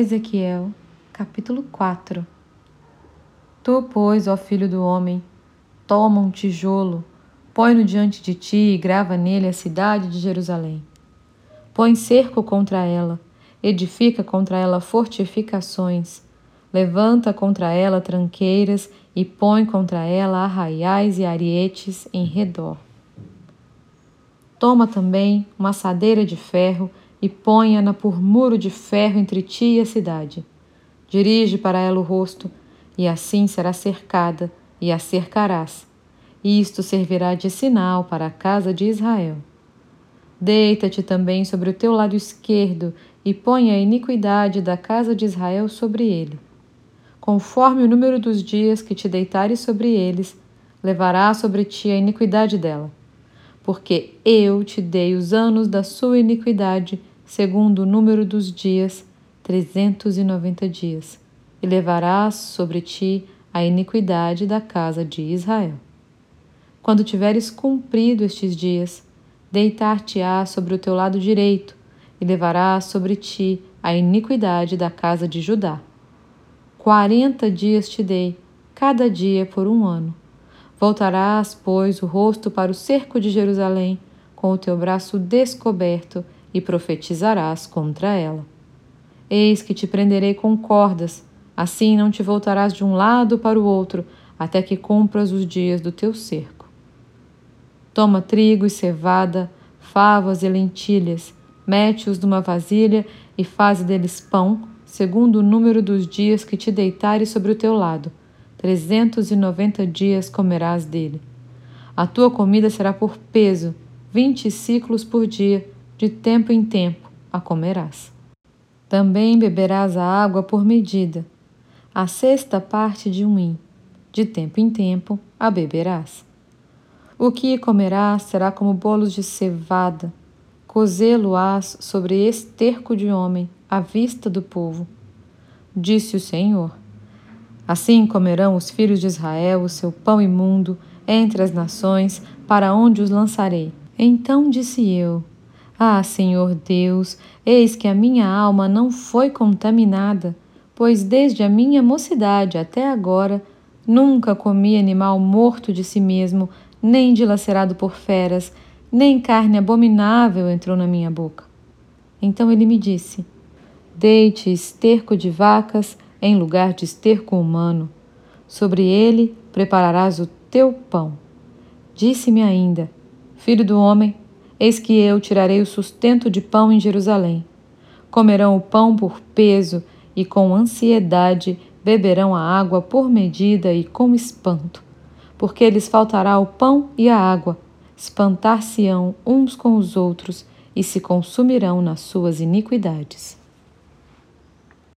Ezequiel, capítulo 4 Tu, pois, ó filho do homem, toma um tijolo, põe-no diante de ti e grava nele a cidade de Jerusalém. Põe cerco contra ela, edifica contra ela fortificações, levanta contra ela tranqueiras e põe contra ela arraiais e arietes em redor. Toma também uma assadeira de ferro e ponha-na por muro de ferro entre ti e a cidade. Dirige para ela o rosto, e assim será cercada, e a cercarás. E isto servirá de sinal para a casa de Israel. Deita-te também sobre o teu lado esquerdo, e põe a iniquidade da casa de Israel sobre ele. Conforme o número dos dias que te deitares sobre eles, levará sobre ti a iniquidade dela. Porque eu te dei os anos da sua iniquidade segundo o número dos dias, trezentos e noventa dias, e levarás sobre ti a iniquidade da casa de Israel. Quando tiveres cumprido estes dias, deitar-te-á sobre o teu lado direito, e levarás sobre ti a iniquidade da casa de Judá. Quarenta dias te dei, cada dia por um ano. Voltarás, pois, o rosto para o cerco de Jerusalém, com o teu braço descoberto, e profetizarás contra ela. Eis que te prenderei com cordas, assim não te voltarás de um lado para o outro, até que cumpras os dias do teu cerco. Toma trigo e cevada, favas e lentilhas, mete-os numa vasilha e faze deles pão, segundo o número dos dias que te deitares sobre o teu lado. Trezentos e noventa dias comerás dele. A tua comida será por peso, vinte ciclos por dia, de tempo em tempo a comerás. Também beberás a água por medida, a sexta parte de um hin, de tempo em tempo a beberás. O que comerás será como bolos de cevada, cozê-lo-ás sobre esterco de homem, à vista do povo. Disse o Senhor. Assim comerão os filhos de Israel o seu pão imundo entre as nações, para onde os lançarei. Então disse eu: ah, Senhor Deus, eis que a minha alma não foi contaminada, pois desde a minha mocidade até agora nunca comi animal morto de si mesmo, nem dilacerado por feras, nem carne abominável entrou na minha boca. Então ele me disse: Deite esterco de vacas em lugar de esterco humano. Sobre ele prepararás o teu pão. Disse-me ainda: Filho do homem, Eis que eu tirarei o sustento de pão em Jerusalém. Comerão o pão por peso e com ansiedade beberão a água por medida e com espanto, porque lhes faltará o pão e a água, espantar-se-ão uns com os outros e se consumirão nas suas iniquidades.